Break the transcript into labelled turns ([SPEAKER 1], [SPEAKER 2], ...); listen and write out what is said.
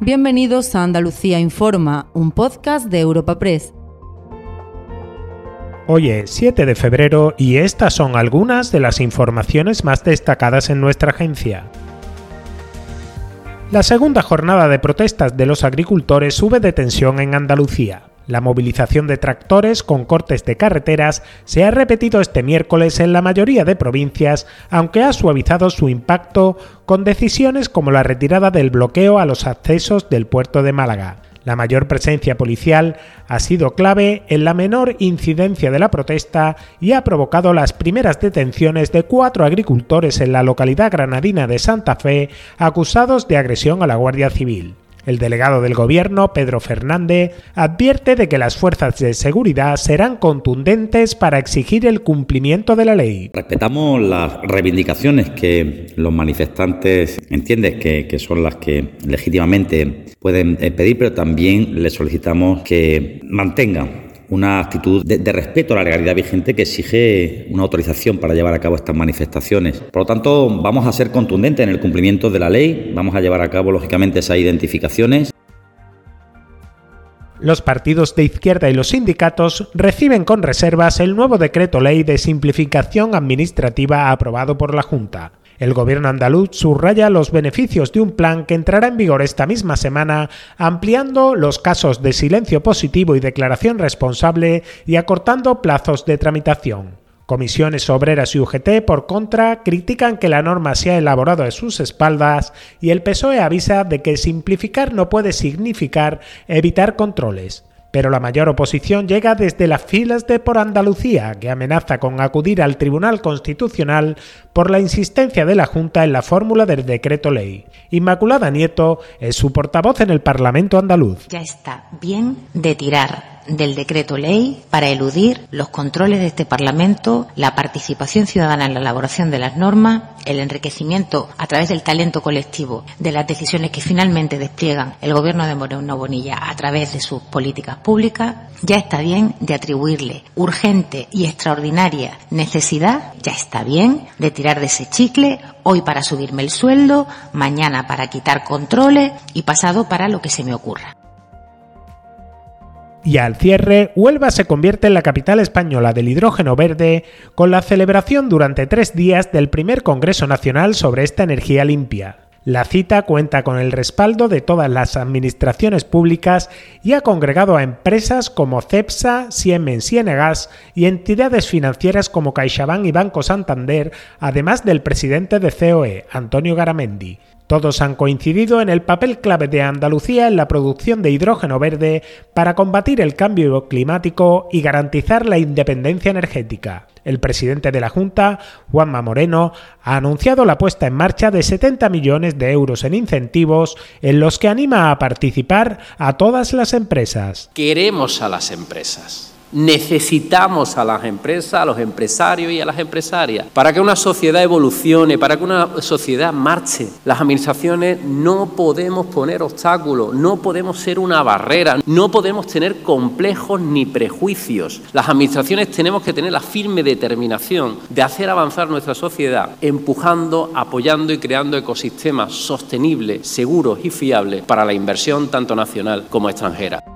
[SPEAKER 1] Bienvenidos a Andalucía Informa, un podcast de Europa Press.
[SPEAKER 2] Hoy es 7 de febrero y estas son algunas de las informaciones más destacadas en nuestra agencia. La segunda jornada de protestas de los agricultores sube de tensión en Andalucía. La movilización de tractores con cortes de carreteras se ha repetido este miércoles en la mayoría de provincias, aunque ha suavizado su impacto con decisiones como la retirada del bloqueo a los accesos del puerto de Málaga. La mayor presencia policial ha sido clave en la menor incidencia de la protesta y ha provocado las primeras detenciones de cuatro agricultores en la localidad granadina de Santa Fe acusados de agresión a la Guardia Civil. El delegado del gobierno, Pedro Fernández, advierte de que las fuerzas de seguridad serán contundentes para exigir el cumplimiento de la ley.
[SPEAKER 3] Respetamos las reivindicaciones que los manifestantes entienden que, son las que legítimamente pueden eh, pedir, pero también les solicitamos que mantengan una actitud de, respeto a la legalidad vigente que exige una autorización para llevar a cabo estas manifestaciones. Por lo tanto, vamos a ser contundentes en el cumplimiento de la ley, vamos a llevar a cabo, lógicamente, esas identificaciones.
[SPEAKER 2] Los partidos de izquierda y los sindicatos reciben con reservas el nuevo decreto ley de simplificación administrativa aprobado por la Junta. El gobierno andaluz subraya los beneficios de un plan que entrará en vigor esta misma semana, ampliando los casos de silencio positivo y declaración responsable y acortando plazos de tramitación. Comisiones Obreras y UGT, por contra, critican que la norma se ha elaborado a sus espaldas y el PSOE avisa de que simplificar no puede significar evitar controles pero la mayor oposición llega desde las filas de Por Andalucía, que amenaza con acudir al Tribunal Constitucional por la insistencia de la Junta en la fórmula del decreto ley. Inmaculada Nieto es su portavoz en el Parlamento andaluz.
[SPEAKER 4] Ya está bien de tirar del decreto ley para eludir los controles de este Parlamento, la participación ciudadana en la elaboración de las normas, el enriquecimiento a través del talento colectivo de las decisiones que finalmente despliegan el Gobierno de Moreno Bonilla a través de sus políticas públicas, ya está bien de atribuirle urgente y extraordinaria necesidad, ya está bien de tirar de ese chicle, hoy para subirme el sueldo, mañana para quitar controles y pasado para lo que se me ocurra.
[SPEAKER 2] Y al cierre, Huelva se convierte en la capital española del hidrógeno verde con la celebración durante tres días del primer Congreso Nacional sobre esta energía limpia. La cita cuenta con el respaldo de todas las administraciones públicas y ha congregado a empresas como CEPSA, Siemens Enegas y entidades financieras como CaixaBank y Banco Santander, además del presidente de COE, Antonio Garamendi. Todos han coincidido en el papel clave de Andalucía en la producción de hidrógeno verde para combatir el cambio climático y garantizar la independencia energética. El presidente de la Junta, Juanma Moreno, ha anunciado la puesta en marcha de 70 millones de euros en incentivos en los que anima a participar a todas las empresas.
[SPEAKER 5] Queremos a las empresas Necesitamos a las empresas, a los empresarios y a las empresarias. Para que una sociedad evolucione, para que una sociedad marche, las administraciones no podemos poner obstáculos, no podemos ser una barrera, no podemos tener complejos ni prejuicios. Las administraciones tenemos que tener la firme determinación de hacer avanzar nuestra sociedad, empujando, apoyando y creando ecosistemas sostenibles, seguros y fiables para la inversión tanto nacional como extranjera.